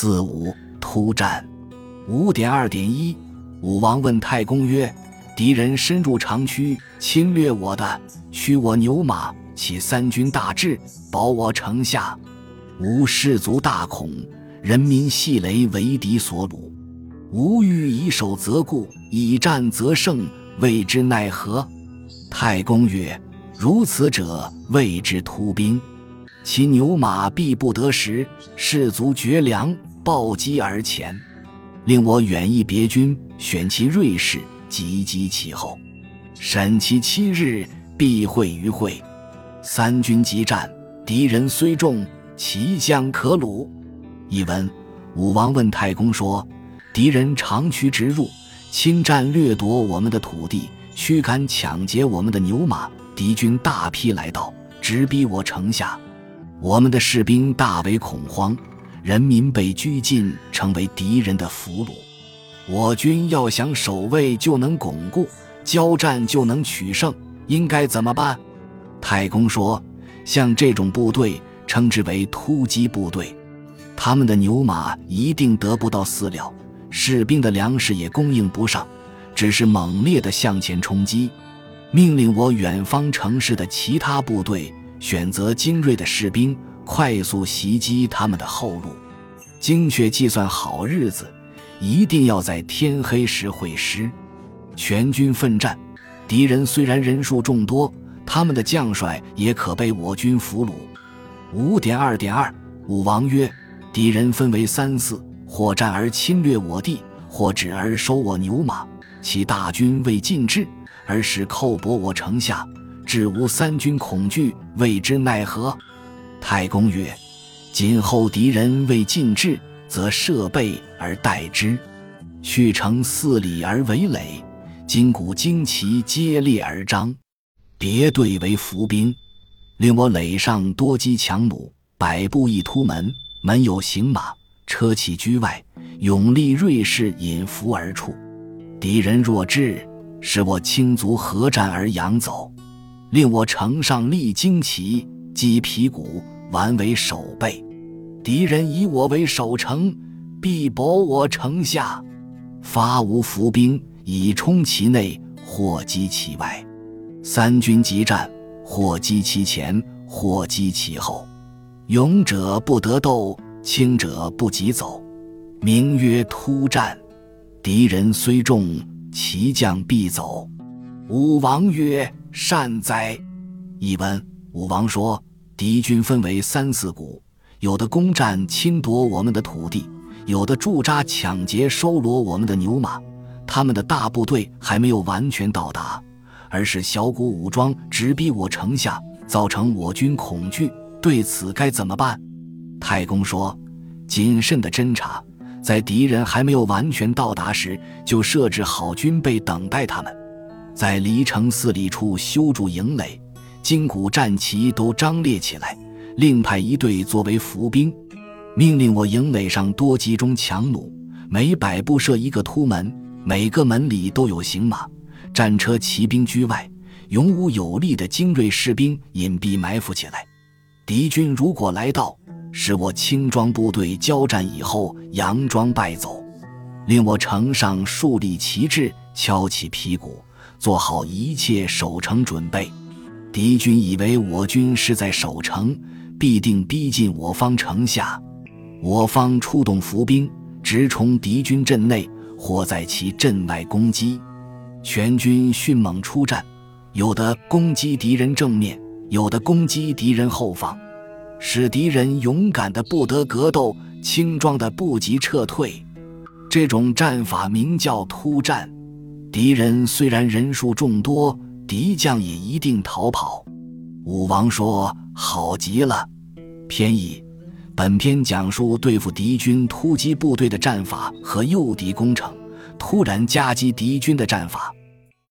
四五突战。五点二点一，武王问太公曰：“敌人深入长驱，侵略我的，驱我牛马，起三军大志，保我城下。吾士卒大恐，人民系雷为敌所虏。吾欲以守则固，以战则胜，未知奈何？”太公曰：“如此者，谓之突兵。其牛马必不得食，士卒绝粮，暴击而前。”令我远役别军，选其锐士，急击其后，审其七日，必会于会。三军激战，敌人虽众，其将可虏。译文：武王问太公说：“敌人长驱直入，侵占掠夺我们的土地，驱赶抢劫我们的牛马。敌军大批来到，直逼我城下，我们的士兵大为恐慌。”人民被拘禁，成为敌人的俘虏。我军要想守卫就能巩固，交战就能取胜，应该怎么办？太公说：“像这种部队，称之为突击部队。他们的牛马一定得不到饲料，士兵的粮食也供应不上，只是猛烈地向前冲击。命令我远方城市的其他部队选择精锐的士兵。”快速袭击他们的后路，精确计算好日子，一定要在天黑时会师。全军奋战，敌人虽然人数众多，他们的将帅也可被我军俘虏。五点二点二，武王曰：“敌人分为三四，或战而侵略我地，或止而收我牛马。其大军未尽至，而使寇薄我城下，至无三军恐惧，未知奈何？”太公曰：“今后敌人未尽至，则设备而待之。去城四里而为垒，金鼓旌旗皆列而张。别队为伏兵，令我垒上多积强弩，百步一突门，门有行马，车骑居外，勇力锐士引伏而出。敌人若至，使我轻卒合战而扬走。令我城上立旌旗。”击皮鼓，完为守备。敌人以我为守城，必保我城下。发无伏兵，以冲其内，或击其外。三军急战，或击其前，或击其后。勇者不得斗，轻者不及走，名曰突战。敌人虽众，其将必走。武王曰：“善哉！”译文：武王说。敌军分为三四股，有的攻占侵夺我们的土地，有的驻扎抢劫收罗我们的牛马。他们的大部队还没有完全到达，而是小股武装直逼我城下，造成我军恐惧。对此该怎么办？太公说：谨慎的侦查，在敌人还没有完全到达时，就设置好军备等待他们，在离城四里处修筑营垒。金鼓战旗都张列起来，另派一队作为伏兵，命令我营垒上多集中强弩，每百步设一个突门，每个门里都有行马、战车、骑兵居外，勇武有力的精锐士兵隐蔽埋伏起来。敌军如果来到，使我轻装部队交战以后佯装败走，令我城上树立旗帜，敲起皮鼓，做好一切守城准备。敌军以为我军是在守城，必定逼近我方城下。我方出动伏兵，直冲敌军阵内，或在其阵外攻击。全军迅猛出战，有的攻击敌人正面，有的攻击敌人后方，使敌人勇敢的不得格斗，轻装的不及撤退。这种战法名叫突战。敌人虽然人数众多。敌将也一定逃跑。武王说：“好极了。”偏义，本篇讲述对付敌军突击部队的战法和诱敌攻城、突然夹击敌军的战法。